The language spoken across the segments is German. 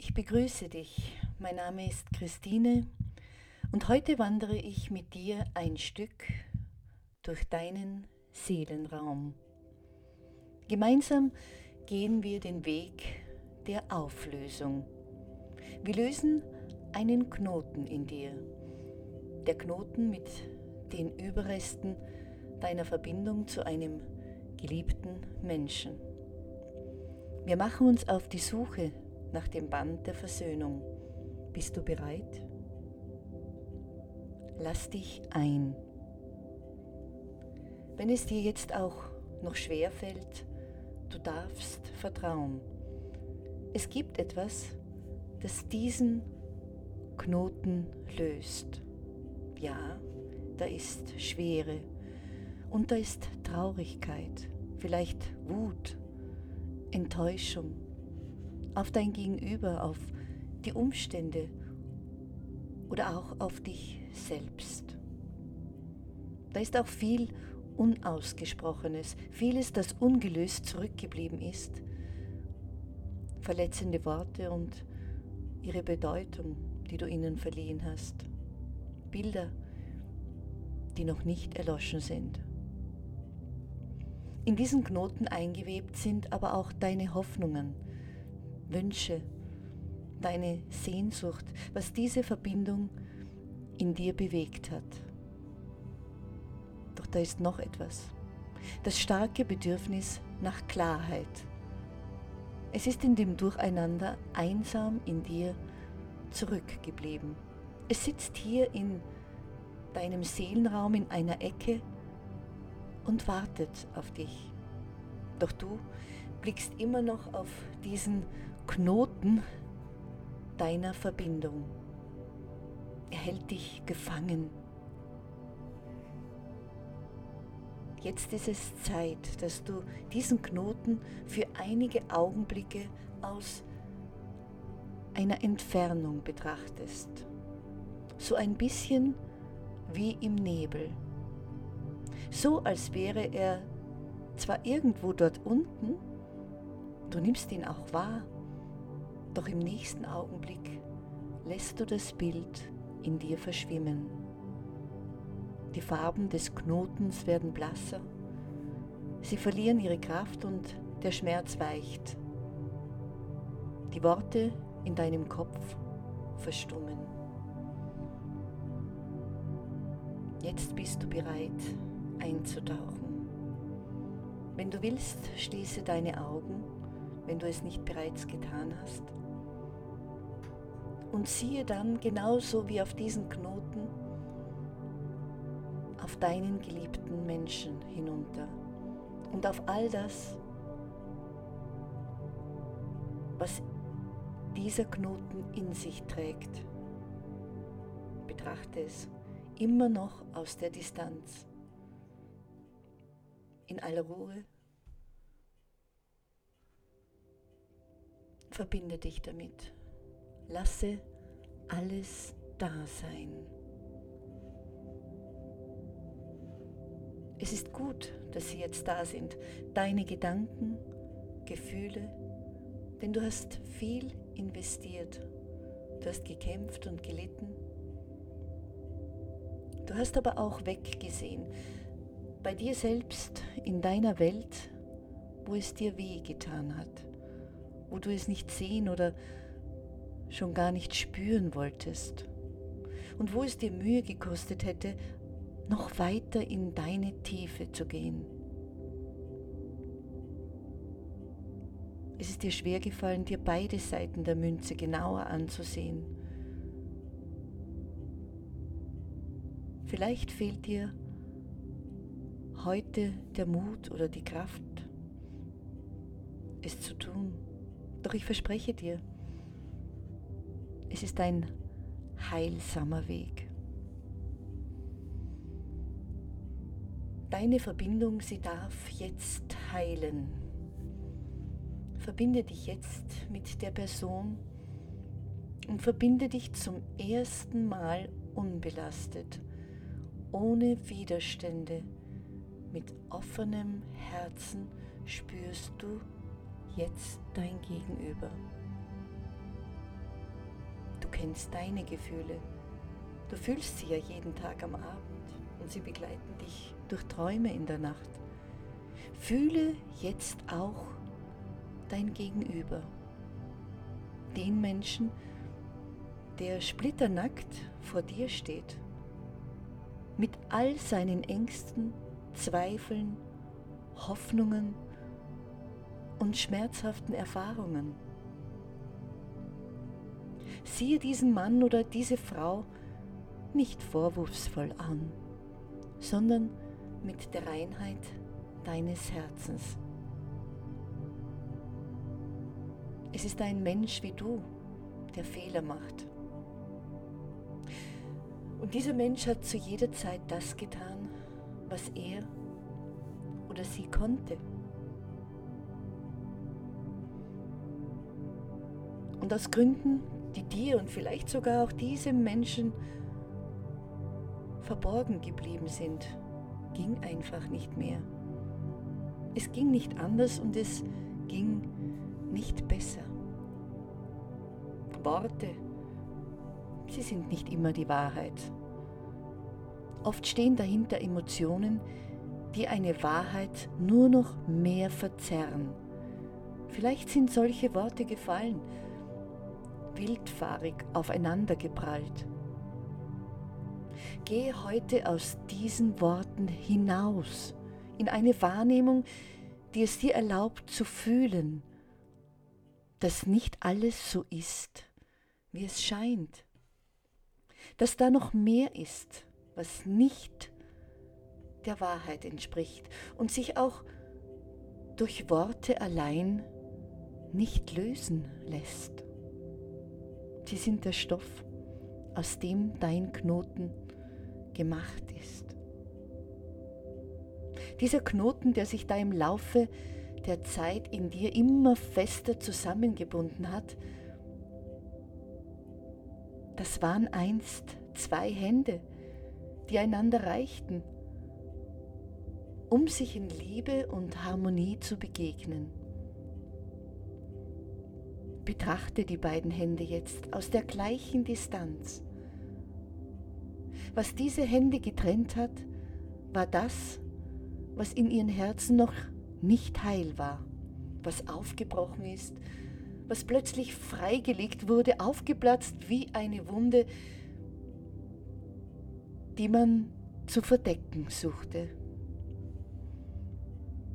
Ich begrüße dich. Mein Name ist Christine und heute wandere ich mit dir ein Stück durch deinen Seelenraum. Gemeinsam gehen wir den Weg der Auflösung. Wir lösen einen Knoten in dir. Der Knoten mit den Überresten deiner Verbindung zu einem geliebten Menschen. Wir machen uns auf die Suche nach dem Band der Versöhnung. Bist du bereit? Lass dich ein. Wenn es dir jetzt auch noch schwer fällt, du darfst vertrauen. Es gibt etwas, das diesen Knoten löst. Ja, da ist Schwere und da ist Traurigkeit, vielleicht Wut, Enttäuschung auf dein Gegenüber, auf die Umstände oder auch auf dich selbst. Da ist auch viel Unausgesprochenes, vieles, das ungelöst zurückgeblieben ist, verletzende Worte und ihre Bedeutung, die du ihnen verliehen hast, Bilder, die noch nicht erloschen sind. In diesen Knoten eingewebt sind aber auch deine Hoffnungen, Wünsche, deine Sehnsucht, was diese Verbindung in dir bewegt hat. Doch da ist noch etwas. Das starke Bedürfnis nach Klarheit. Es ist in dem Durcheinander einsam in dir zurückgeblieben. Es sitzt hier in deinem Seelenraum in einer Ecke und wartet auf dich. Doch du blickst immer noch auf diesen Knoten deiner Verbindung. Er hält dich gefangen. Jetzt ist es Zeit, dass du diesen Knoten für einige Augenblicke aus einer Entfernung betrachtest. So ein bisschen wie im Nebel. So als wäre er zwar irgendwo dort unten, du nimmst ihn auch wahr, doch im nächsten Augenblick lässt du das Bild in dir verschwimmen. Die Farben des Knotens werden blasser, sie verlieren ihre Kraft und der Schmerz weicht. Die Worte in deinem Kopf verstummen. Jetzt bist du bereit einzutauchen. Wenn du willst, schließe deine Augen, wenn du es nicht bereits getan hast und siehe dann genauso wie auf diesen Knoten auf deinen geliebten Menschen hinunter und auf all das, was dieser Knoten in sich trägt. Betrachte es immer noch aus der Distanz, in aller Ruhe. Verbinde dich damit. Lasse alles da sein. Es ist gut, dass sie jetzt da sind, deine Gedanken, Gefühle, denn du hast viel investiert. Du hast gekämpft und gelitten. Du hast aber auch weggesehen, bei dir selbst, in deiner Welt, wo es dir weh getan hat, wo du es nicht sehen oder schon gar nicht spüren wolltest und wo es dir Mühe gekostet hätte, noch weiter in deine Tiefe zu gehen. Es ist dir schwer gefallen, dir beide Seiten der Münze genauer anzusehen. Vielleicht fehlt dir heute der Mut oder die Kraft, es zu tun. Doch ich verspreche dir, es ist ein heilsamer Weg. Deine Verbindung, sie darf jetzt heilen. Verbinde dich jetzt mit der Person und verbinde dich zum ersten Mal unbelastet, ohne Widerstände. Mit offenem Herzen spürst du jetzt dein Gegenüber. Du kennst deine Gefühle. Du fühlst sie ja jeden Tag am Abend und sie begleiten dich durch Träume in der Nacht. Fühle jetzt auch dein Gegenüber. Den Menschen, der splitternackt vor dir steht. Mit all seinen Ängsten, Zweifeln, Hoffnungen und schmerzhaften Erfahrungen. Siehe diesen Mann oder diese Frau nicht vorwurfsvoll an, sondern mit der Reinheit deines Herzens. Es ist ein Mensch wie du, der Fehler macht. Und dieser Mensch hat zu jeder Zeit das getan, was er oder sie konnte. Und aus Gründen, die dir und vielleicht sogar auch diesem Menschen verborgen geblieben sind, ging einfach nicht mehr. Es ging nicht anders und es ging nicht besser. Worte, sie sind nicht immer die Wahrheit. Oft stehen dahinter Emotionen, die eine Wahrheit nur noch mehr verzerren. Vielleicht sind solche Worte gefallen, wildfahrig aufeinandergeprallt. Gehe heute aus diesen Worten hinaus in eine Wahrnehmung, die es dir erlaubt zu fühlen, dass nicht alles so ist, wie es scheint, dass da noch mehr ist, was nicht der Wahrheit entspricht und sich auch durch Worte allein nicht lösen lässt. Sie sind der Stoff, aus dem dein Knoten gemacht ist. Dieser Knoten, der sich da im Laufe der Zeit in dir immer fester zusammengebunden hat, das waren einst zwei Hände, die einander reichten, um sich in Liebe und Harmonie zu begegnen. Betrachte die beiden Hände jetzt aus der gleichen Distanz. Was diese Hände getrennt hat, war das, was in ihren Herzen noch nicht heil war, was aufgebrochen ist, was plötzlich freigelegt wurde, aufgeplatzt wie eine Wunde, die man zu verdecken suchte.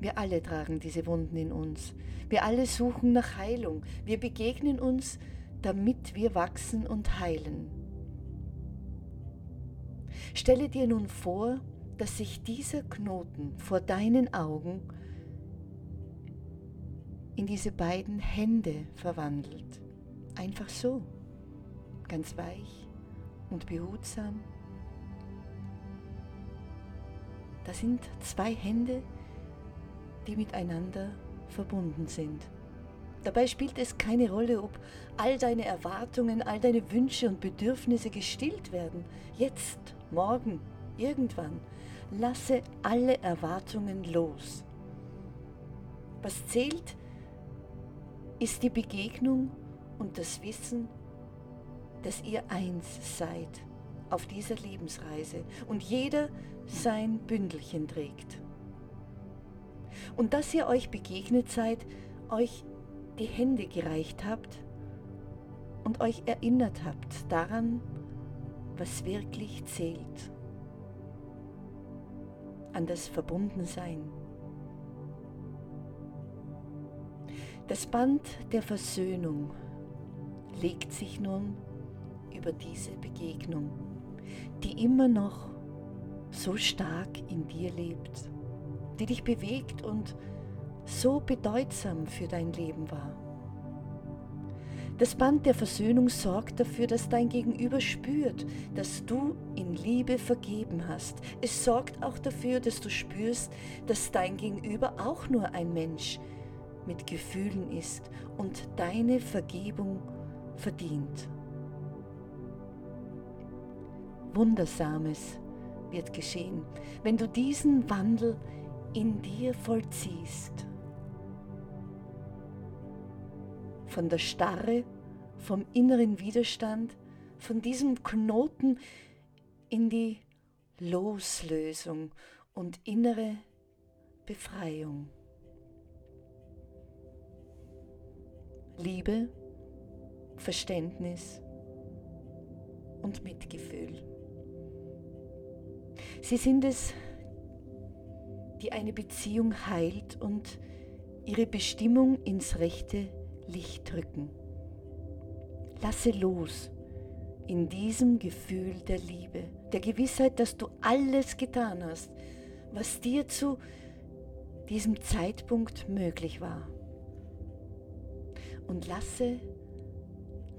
Wir alle tragen diese Wunden in uns. Wir alle suchen nach Heilung. Wir begegnen uns, damit wir wachsen und heilen. Stelle dir nun vor, dass sich dieser Knoten vor deinen Augen in diese beiden Hände verwandelt. Einfach so, ganz weich und behutsam. Das sind zwei Hände, die miteinander verbunden sind. Dabei spielt es keine Rolle, ob all deine Erwartungen, all deine Wünsche und Bedürfnisse gestillt werden. Jetzt, morgen, irgendwann. Lasse alle Erwartungen los. Was zählt, ist die Begegnung und das Wissen, dass ihr eins seid auf dieser Lebensreise und jeder sein Bündelchen trägt. Und dass ihr euch begegnet seid, euch die Hände gereicht habt und euch erinnert habt daran, was wirklich zählt, an das Verbundensein. Das Band der Versöhnung legt sich nun über diese Begegnung, die immer noch so stark in dir lebt, die dich bewegt und so bedeutsam für dein Leben war. Das Band der Versöhnung sorgt dafür, dass dein Gegenüber spürt, dass du in Liebe vergeben hast. Es sorgt auch dafür, dass du spürst, dass dein Gegenüber auch nur ein Mensch mit Gefühlen ist und deine Vergebung verdient. Wundersames wird geschehen, wenn du diesen Wandel in dir vollziehst. Von der Starre, vom inneren Widerstand von diesem Knoten in die Loslösung und innere Befreiung. Liebe, Verständnis und Mitgefühl. Sie sind es, die eine Beziehung heilt und ihre Bestimmung ins rechte Licht drücken. Lasse los in diesem Gefühl der Liebe, der Gewissheit, dass du alles getan hast, was dir zu diesem Zeitpunkt möglich war. Und lasse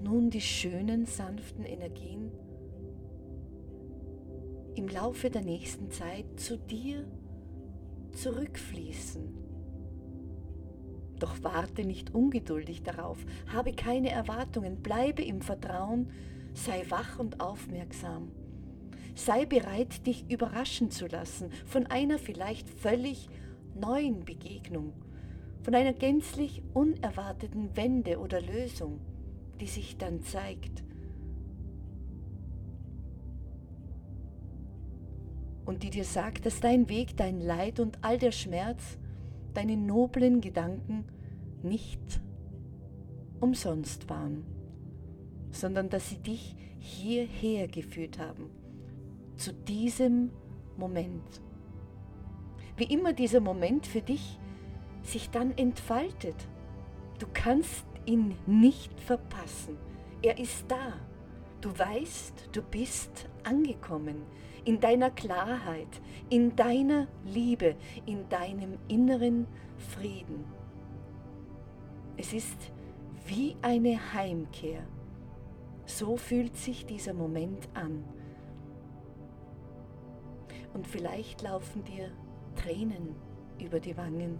nun die schönen, sanften Energien im Laufe der nächsten Zeit zu dir zurückfließen. Doch warte nicht ungeduldig darauf, habe keine Erwartungen, bleibe im Vertrauen, sei wach und aufmerksam. Sei bereit, dich überraschen zu lassen von einer vielleicht völlig neuen Begegnung, von einer gänzlich unerwarteten Wende oder Lösung, die sich dann zeigt. Und die dir sagt, dass dein Weg, dein Leid und all der Schmerz, deine noblen Gedanken nicht umsonst waren, sondern dass sie dich hierher geführt haben, zu diesem Moment. Wie immer dieser Moment für dich sich dann entfaltet. Du kannst ihn nicht verpassen. Er ist da. Du weißt, du bist angekommen in deiner Klarheit, in deiner Liebe, in deinem inneren Frieden. Es ist wie eine Heimkehr. So fühlt sich dieser Moment an. Und vielleicht laufen dir Tränen über die Wangen.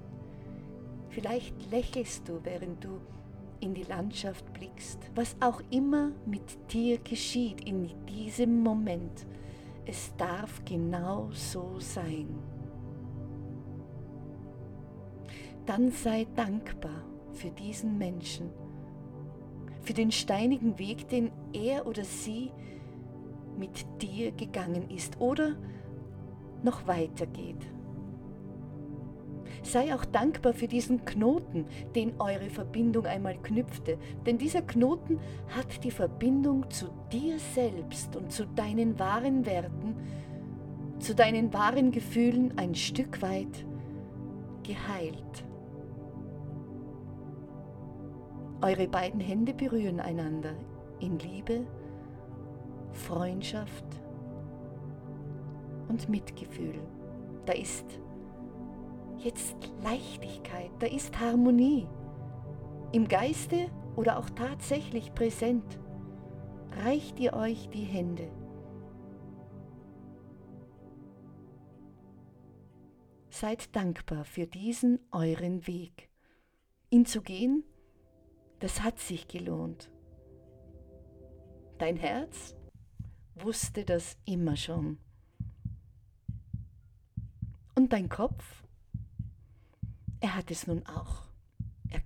Vielleicht lächelst du, während du in die Landschaft blickst. Was auch immer mit dir geschieht in diesem Moment, es darf genau so sein. Dann sei dankbar für diesen Menschen, für den steinigen Weg, den er oder sie mit dir gegangen ist oder noch weitergeht. Sei auch dankbar für diesen Knoten, den eure Verbindung einmal knüpfte, denn dieser Knoten hat die Verbindung zu dir selbst und zu deinen wahren Werten, zu deinen wahren Gefühlen ein Stück weit geheilt. Eure beiden Hände berühren einander in Liebe, Freundschaft und Mitgefühl. Da ist jetzt Leichtigkeit, da ist Harmonie. Im Geiste oder auch tatsächlich präsent. Reicht ihr euch die Hände. Seid dankbar für diesen euren Weg. Ihn zu gehen, das hat sich gelohnt. Dein Herz wusste das immer schon. Und dein Kopf? er hat es nun auch. Er